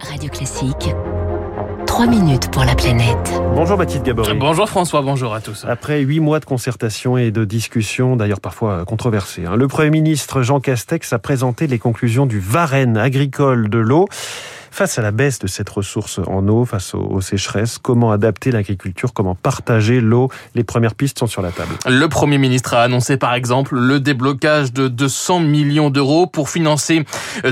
Radio Classique. 3 minutes pour la planète. Bonjour Baptiste Gabory. Bonjour François, bonjour à tous. Après huit mois de concertation et de discussions, d'ailleurs parfois controversées, hein, le Premier ministre Jean Castex a présenté les conclusions du Varenne agricole de l'eau. Face à la baisse de cette ressource en eau, face aux, sécheresses, comment adapter l'agriculture, comment partager l'eau? Les premières pistes sont sur la table. Le Premier ministre a annoncé par exemple le déblocage de 200 millions d'euros pour financer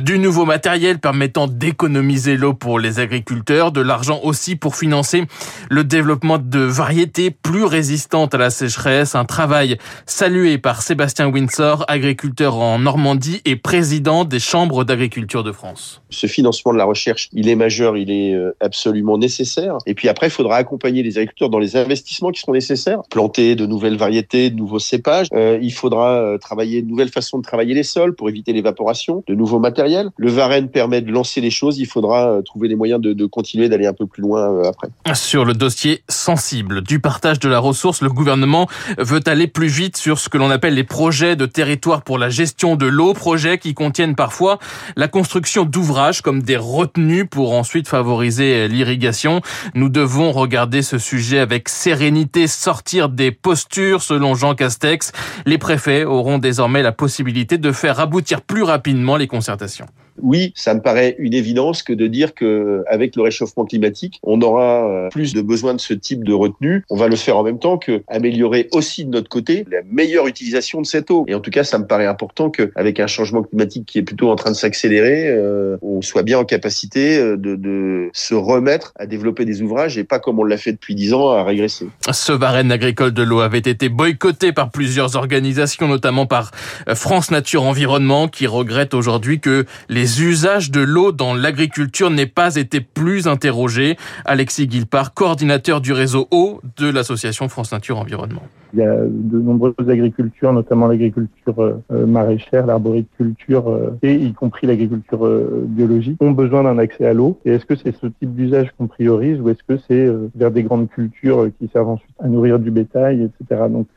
du nouveau matériel permettant d'économiser l'eau pour les agriculteurs, de l'argent aussi pour financer le développement de variétés plus résistantes à la sécheresse, un travail salué par Sébastien Windsor, agriculteur en Normandie et président des chambres d'agriculture de France. Ce financement de la recherche il est majeur, il est euh, absolument nécessaire. Et puis après, il faudra accompagner les agriculteurs dans les investissements qui seront nécessaires. Planter de nouvelles variétés, de nouveaux cépages. Euh, il faudra euh, travailler de nouvelles façons de travailler les sols pour éviter l'évaporation, de nouveaux matériels. Le Varenne permet de lancer les choses. Il faudra trouver les moyens de, continuer d'aller un peu plus loin après. Sur le dossier sensible du partage de la ressource, le gouvernement veut aller plus vite sur ce que l'on appelle les projets de territoire pour la gestion de l'eau, projets qui contiennent parfois la construction d'ouvrages comme des retenues pour ensuite favoriser l'irrigation. Nous devons regarder ce sujet avec sérénité, sortir des postures selon Jean Castex. Les préfets auront désormais la possibilité de faire aboutir plus rapidement les concertations oui, ça me paraît une évidence que de dire que avec le réchauffement climatique, on aura euh, plus de besoin de ce type de retenue. On va le faire en même temps que améliorer aussi de notre côté la meilleure utilisation de cette eau. Et en tout cas, ça me paraît important qu'avec un changement climatique qui est plutôt en train de s'accélérer, euh, on soit bien en capacité euh, de, de, se remettre à développer des ouvrages et pas comme on l'a fait depuis dix ans à régresser. Ce Varenne agricole de l'eau avait été boycotté par plusieurs organisations, notamment par France Nature Environnement, qui regrette aujourd'hui que les les usages de l'eau dans l'agriculture n'aient pas été plus interrogés. Alexis Guilpart, coordinateur du réseau eau de l'association France Nature Environnement. Il y a de nombreuses agricultures, notamment l'agriculture euh, maraîchère, l'arboriculture euh, et y compris l'agriculture euh, biologique, ont besoin d'un accès à l'eau. Et est-ce que c'est ce type d'usage qu'on priorise ou est-ce que c'est vers des grandes cultures qui servent ensuite à nourrir du bétail, etc. Donc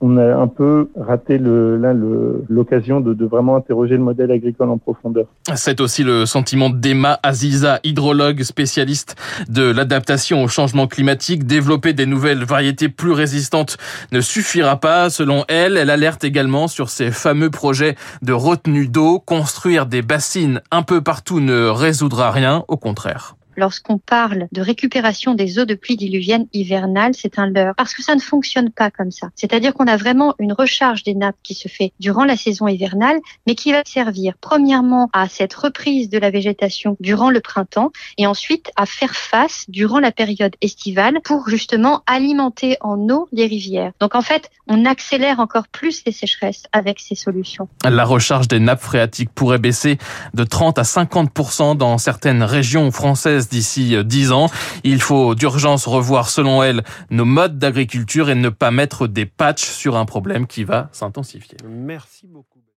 on a un peu raté l'occasion de vraiment interroger le modèle agricole en profondeur. C'est aussi le sentiment d'Emma Aziza, hydrologue spécialiste de l'adaptation au changement climatique. Développer des nouvelles variétés plus résistantes ne suffira pas. Selon elle, elle alerte également sur ces fameux projets de retenue d'eau. Construire des bassines un peu partout ne résoudra rien, au contraire lorsqu'on parle de récupération des eaux de pluie diluvienne hivernale, c'est un leurre parce que ça ne fonctionne pas comme ça. C'est-à-dire qu'on a vraiment une recharge des nappes qui se fait durant la saison hivernale, mais qui va servir premièrement à cette reprise de la végétation durant le printemps et ensuite à faire face durant la période estivale pour justement alimenter en eau les rivières. Donc en fait, on accélère encore plus les sécheresses avec ces solutions. La recharge des nappes phréatiques pourrait baisser de 30 à 50% dans certaines régions françaises d'ici 10 euh, ans. Il faut d'urgence revoir, selon elle, nos modes d'agriculture et ne pas mettre des patchs sur un problème qui va s'intensifier. Merci beaucoup.